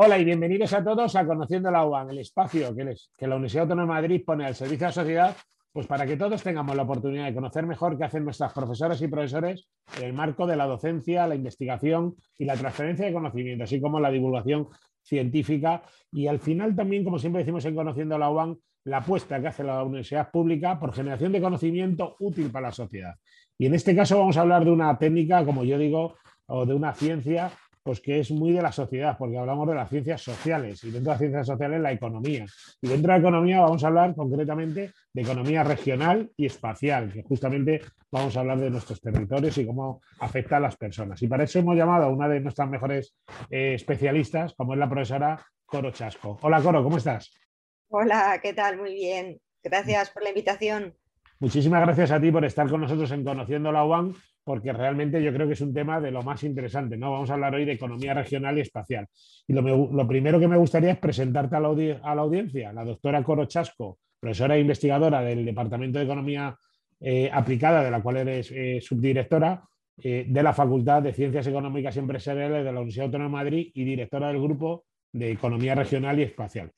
Hola y bienvenidos a todos a Conociendo la UAN, el espacio que, la Universidad Autónoma de Madrid pone al servicio de la sociedad, pues para que todos tengamos la oportunidad de conocer mejor qué hacen nuestras profesoras y profesores en el marco de la docencia, la investigación y la transferencia de conocimiento, así como la divulgación científica y al final también, como siempre decimos en Conociendo la UAN, la apuesta que hace la universidad pública por generación de conocimiento útil para la sociedad. Y en este caso vamos a hablar de una técnica, como yo digo, o de una ciencia pues que es muy de la sociedad, porque hablamos de las ciencias sociales y dentro de las ciencias sociales la economía. Y dentro de la economía vamos a hablar concretamente de economía regional y espacial, que justamente vamos a hablar de nuestros territorios y cómo afecta a las personas. Y para eso hemos llamado a una de nuestras mejores eh, especialistas, como es la profesora Coro Chasco. Hola Coro, ¿cómo estás? Hola, ¿qué tal? Muy bien. Gracias por la invitación. Muchísimas gracias a ti por estar con nosotros en Conociendo la UAM porque realmente yo creo que es un tema de lo más interesante. ¿no? Vamos a hablar hoy de economía regional y espacial. Y lo, primero que me gustaría es presentarte a la, audiencia, la doctora Coro Chasco, profesora e investigadora del Departamento de Economía eh, Aplicada, de la cual eres eh, subdirectora, eh, de la Facultad de Ciencias Económicas y Empresariales de la Universidad Autónoma de Madrid y directora del Grupo de Economía Regional y Espacial.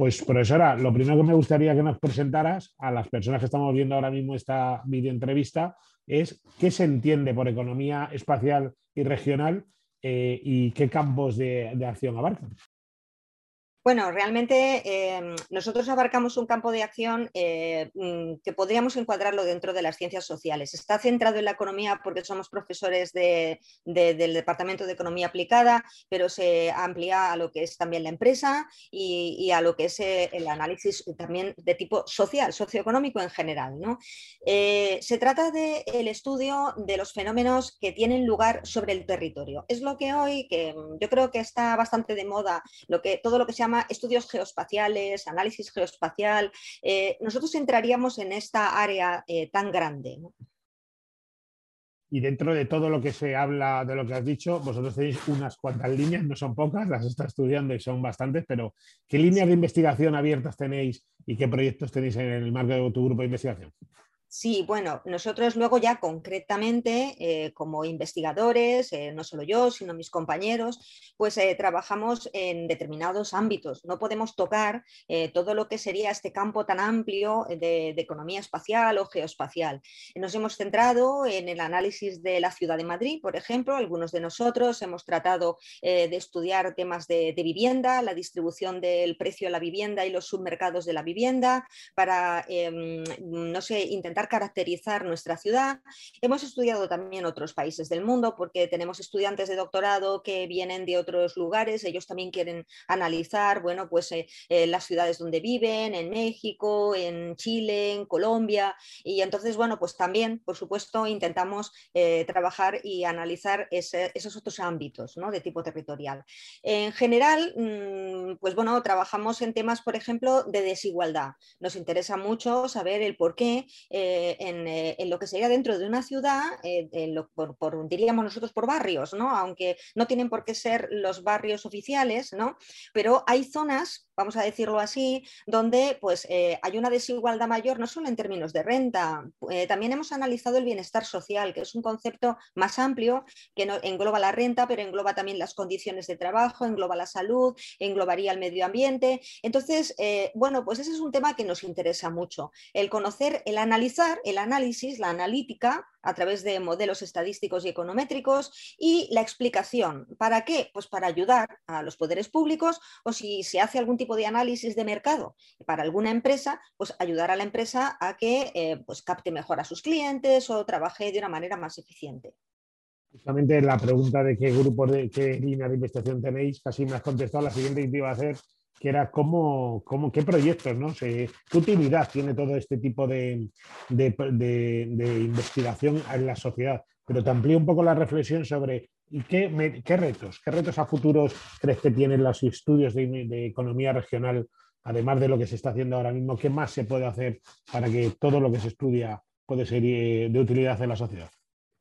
Pues, profesora, lo primero que me gustaría que nos presentaras a las personas que estamos viendo ahora mismo esta videoentrevista es qué se entiende por economía espacial y regional eh, y qué campos de, de acción abarcan. Bueno, realmente em, nosotros abarcamos un campo de acción eh, mm, que podríamos encuadrarlo dentro de las ciencias sociales. Está centrado en la economía porque somos profesores del Departamento de Economía Aplicada, pero se amplía a lo que es también la empresa y, a lo que es eh, el análisis también de tipo social, socioeconómico en general. ¿no? Eh, se trata del estudio de los fenómenos que tienen lugar sobre el territorio. Es lo que hoy, que mm, yo creo que está bastante de moda, lo que, todo lo que se llama estudios geoespaciales, análisis geoespacial. Eh, nosotros entraríamos en esta área eh, tan grande. Y dentro de todo lo que se habla de lo que has dicho, vosotros tenéis unas cuantas líneas, no son pocas, las está estudiando y son bastantes, pero ¿qué líneas de investigación abiertas tenéis y qué proyectos tenéis en el marco de tu grupo de investigación? Sí, bueno, nosotros luego ya concretamente, eh, como investigadores, eh, no solo yo, sino mis compañeros, pues eh, trabajamos en determinados ámbitos. No podemos tocar todo lo que sería este campo tan amplio de, economía espacial o geoespacial. Nos hemos centrado en el análisis de la ciudad de Madrid, por ejemplo. Algunos de nosotros hemos tratado de estudiar temas de, de, vivienda, la distribución del precio de la vivienda y los submercados de la vivienda, para, em, no sé, intentar caracterizar nuestra ciudad. Hemos estudiado también otros países del mundo porque tenemos estudiantes de doctorado que vienen de otros lugares, ellos también quieren analizar, bueno, pues eh, eh, las ciudades donde viven, en México, en Chile, en Colombia, y entonces, bueno, pues también, por supuesto, intentamos eh, trabajar y analizar esos otros ámbitos de tipo territorial. En general, mm, pues bueno, trabajamos en temas, por ejemplo, de desigualdad. Nos interesa mucho saber el por qué eh, eh, en, lo que sería dentro de una ciudad, eh, por, diríamos nosotros por barrios, ¿no? aunque no tienen por qué ser los barrios oficiales, ¿no? pero hay zonas vamos a decirlo así, donde pues, hay una desigualdad mayor no solo en términos de renta, también hemos analizado el bienestar social, que es un concepto más amplio que engloba la renta, pero engloba también las condiciones de trabajo, engloba la salud, englobaría el medio ambiente. Entonces, bueno, pues ese es un tema que nos interesa mucho, el conocer, el analizar el análisis, la analítica, a través de modelos estadísticos y econométricos y la explicación. ¿Para qué? Pues para ayudar a los poderes públicos o si se hace algún tipo de análisis de mercado para alguna empresa, pues ayudar a la empresa a que eh, pues capte mejor a sus clientes o trabaje de una manera más eficiente. Justamente la pregunta de qué grupo de qué línea de investigación tenéis, casi me has contestado. La siguiente que te iba a hacer que era cómo, qué proyectos, ¿no? ¿Qué utilidad tiene todo este tipo de, investigación en la sociedad? Pero te amplío un poco la reflexión sobre qué, qué retos, qué retos a futuros crees que tienen los estudios de, economía regional, además de lo que se está haciendo ahora mismo, qué más se puede hacer para que todo lo que se estudia puede ser eh, de utilidad en la sociedad.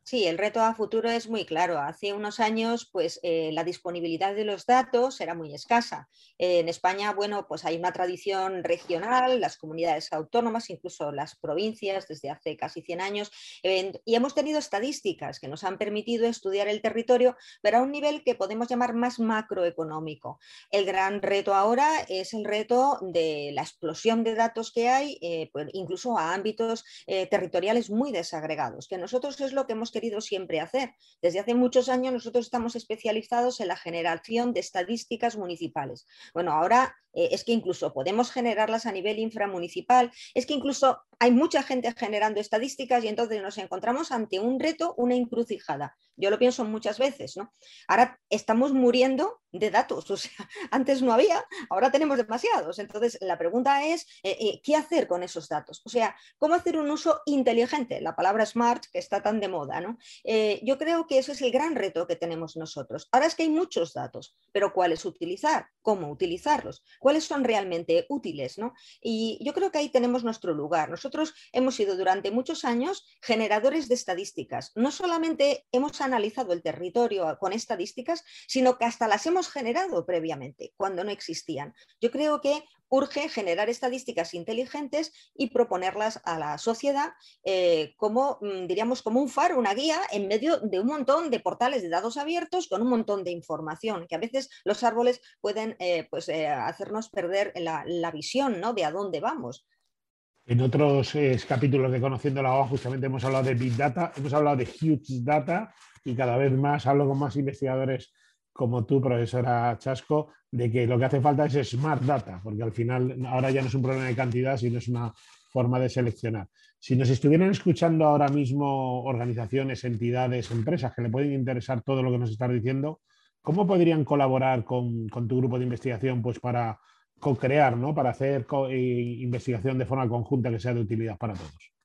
Sí, el reto a futuro es muy claro. Hace unos años, pues eh, la disponibilidad de los datos era muy escasa. en España, bueno, pues hay una tradición regional, las comunidades autónomas, incluso las provincias, desde hace casi 100 años, y hemos tenido estadísticas que nos han permitido estudiar el territorio, pero a un nivel que podemos llamar más macroeconómico. El gran reto ahora es el reto de la explosión de datos que hay, eh, pues, incluso a ámbitos eh, territoriales muy desagregados, que nosotros es lo que hemos querido siempre hacer. Desde hace muchos años nosotros estamos especializados en la generación de estadísticas municipales. Bueno, ahora eh, es que incluso podemos generarlas a nivel inframunicipal, es que incluso hay mucha gente generando estadísticas y entonces nos encontramos ante un reto, una encrucijada. Yo lo pienso muchas veces, ¿no? Ahora estamos muriendo de datos, o sea, antes no había, ahora tenemos demasiados. Entonces, la pregunta es, eh, eh, ¿qué hacer con esos datos? O sea, ¿cómo hacer un uso inteligente? La palabra smart que está tan de moda, ¿no? yo creo que ese es el gran reto que tenemos nosotros. Ahora es que hay muchos datos, pero ¿cuáles utilizar? ¿Cómo utilizarlos? Cuáles son realmente útiles. ¿no? Y yo creo que ahí tenemos nuestro lugar. Nosotros hemos sido durante muchos años generadores de estadísticas. No solamente hemos analizado el territorio con estadísticas, sino que hasta las hemos generado previamente, cuando no existían. Yo creo que urge generar estadísticas inteligentes y proponerlas a la sociedad eh, como, mm, diríamos, como un faro, una guía en medio de un montón de portales de datos abiertos con un montón de información, que a veces los árboles pueden eh, pues, eh, hacernos perder la, visión ¿no? de a dónde vamos. En otros capítulos de Conociendo la OA justamente hemos hablado de Big Data, hemos hablado de Huge Data y cada vez más hablo con más investigadores como tú, profesora Chasco, de que lo que hace falta es smart data, porque al final ahora ya no es un problema de cantidad, sino es una forma de seleccionar. Si nos estuvieran escuchando ahora mismo organizaciones, entidades, empresas que le pueden interesar todo lo que nos estás diciendo, ¿cómo podrían colaborar con, tu grupo de investigación pues, para co-crear, ¿no? para hacer eh, investigación de forma conjunta que sea de utilidad para todos?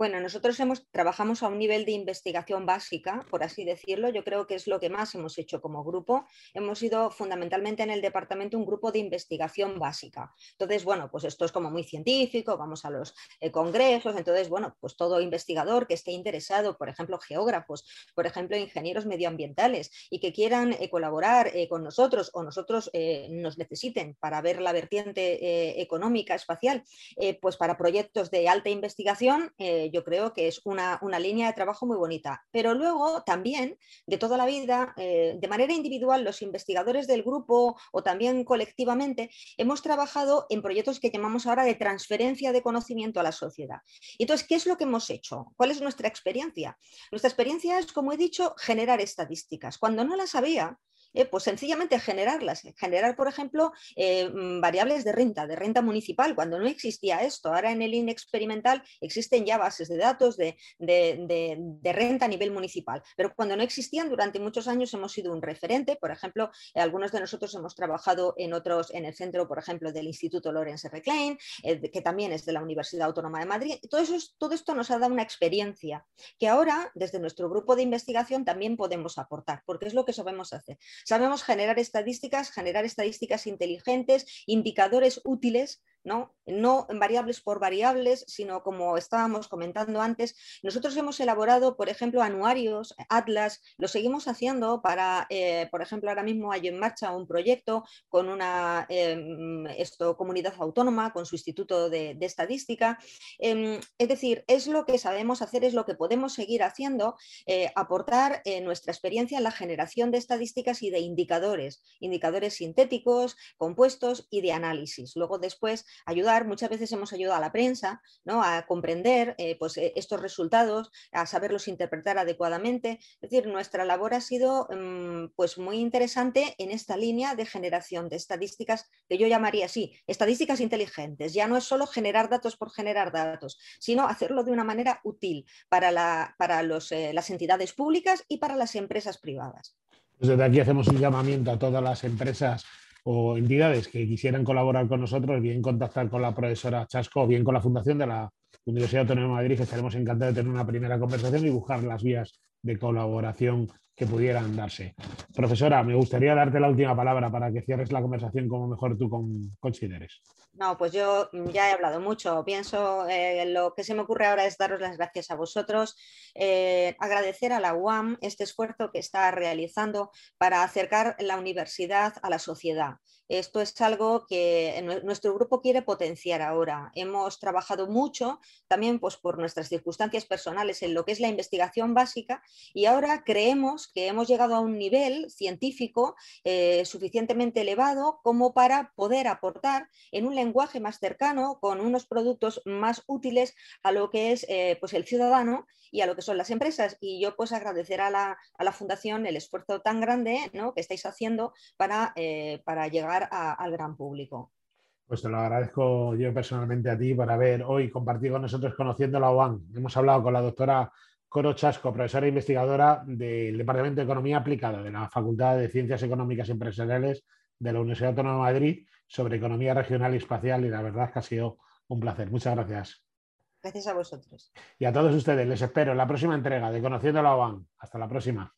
Bueno, nosotros hemos, trabajamos a un nivel de investigación básica, por así decirlo. Yo creo que es lo que más hemos hecho como grupo. Hemos sido fundamentalmente en el departamento un grupo de investigación básica. Entonces, bueno, pues esto es como muy científico, vamos a los eh, congresos. Entonces, bueno, pues todo investigador que esté interesado, por ejemplo, geógrafos, por ejemplo, ingenieros medioambientales y que quieran eh, colaborar eh, con nosotros o nosotros nos necesiten para ver la vertiente económica espacial, pues para proyectos de alta investigación yo creo que es una, línea de trabajo muy bonita. Pero luego también, de toda la vida, eh, de manera individual, los investigadores del grupo o también colectivamente, hemos trabajado en proyectos que llamamos ahora de transferencia de conocimiento a la sociedad. Entonces, ¿qué es lo que hemos hecho? ¿Cuál es nuestra experiencia? Nuestra experiencia es, como he dicho, generar estadísticas. Cuando no las había, eh, pues sencillamente generarlas, generar, por ejemplo, eh, mm, variables de renta, de renta municipal, cuando no existía esto. Ahora en el INE experimental existen ya bases de datos de, renta a nivel municipal, pero cuando no existían, durante muchos años hemos sido un referente. Por ejemplo, algunos de nosotros hemos trabajado en otros, en el centro, por ejemplo, del Instituto Lorenz R. Klein, eh, que también es de la Universidad Autónoma de Madrid. Todo, eso, todo esto nos ha dado una experiencia que ahora, desde nuestro grupo de investigación, también podemos aportar, porque es lo que sabemos hacer. Sabemos generar estadísticas, generar estadísticas inteligentes, indicadores útiles ¿no? no variables por variables, sino como estábamos comentando antes, nosotros hemos elaborado, por ejemplo, anuarios, atlas, lo seguimos haciendo para, eh, por ejemplo, ahora mismo hay en marcha un proyecto con una esto, comunidad autónoma, con su instituto de, estadística. Em, es decir, es lo que sabemos hacer, es lo que podemos seguir haciendo, eh, aportar eh, nuestra experiencia en la generación de estadísticas y de indicadores, indicadores sintéticos, compuestos y de análisis. Luego después ayudar, muchas veces hemos ayudado a la prensa ¿no? a comprender eh, pues, eh, estos resultados, a saberlos interpretar adecuadamente. Es decir, nuestra labor ha sido mm, pues, muy interesante en esta línea de generación de estadísticas que yo llamaría así, estadísticas inteligentes. Ya no es solo generar datos por generar datos, sino hacerlo de una manera útil para, la, para los, eh, las entidades públicas y para las empresas privadas. Desde aquí hacemos un llamamiento a todas las empresas o entidades que quisieran colaborar con nosotros, bien contactar con la profesora Chasco o bien con la Fundación de la Universidad Autónoma de Madrid, que estaremos encantados de tener una primera conversación y buscar las vías de colaboración que pudieran darse. Profesora, me gustaría darte la última palabra para que cierres la conversación como mejor tú consideres. No, pues yo ya he hablado mucho. Pienso, eh, lo que se me ocurre ahora es daros las gracias a vosotros, eh, agradecer a la UAM este esfuerzo que está realizando para acercar la universidad a la sociedad. Esto es algo que nuestro grupo quiere potenciar ahora. Hemos trabajado mucho también pues, por nuestras circunstancias personales en lo que es la investigación básica y ahora creemos que hemos llegado a un nivel científico eh, suficientemente elevado como para poder aportar en un lenguaje más cercano, con unos productos más útiles a lo que es eh, pues el ciudadano y a lo que son las empresas. Y yo pues agradecer a la, Fundación el esfuerzo tan grande que estáis haciendo para, eh, para llegar al gran público. Pues te lo agradezco yo personalmente a ti por haber hoy compartido con nosotros conociendo la UAN. Hemos hablado con la doctora Coro Chasco, profesora e investigadora del Departamento de Economía Aplicada de la Facultad de Ciencias Económicas y Empresariales de la Universidad Autónoma de Madrid sobre economía regional y espacial y la verdad es que ha sido un placer. Muchas gracias. Gracias a vosotros. Y a todos ustedes les espero en la próxima entrega de Conociendo la OAN. Hasta la próxima.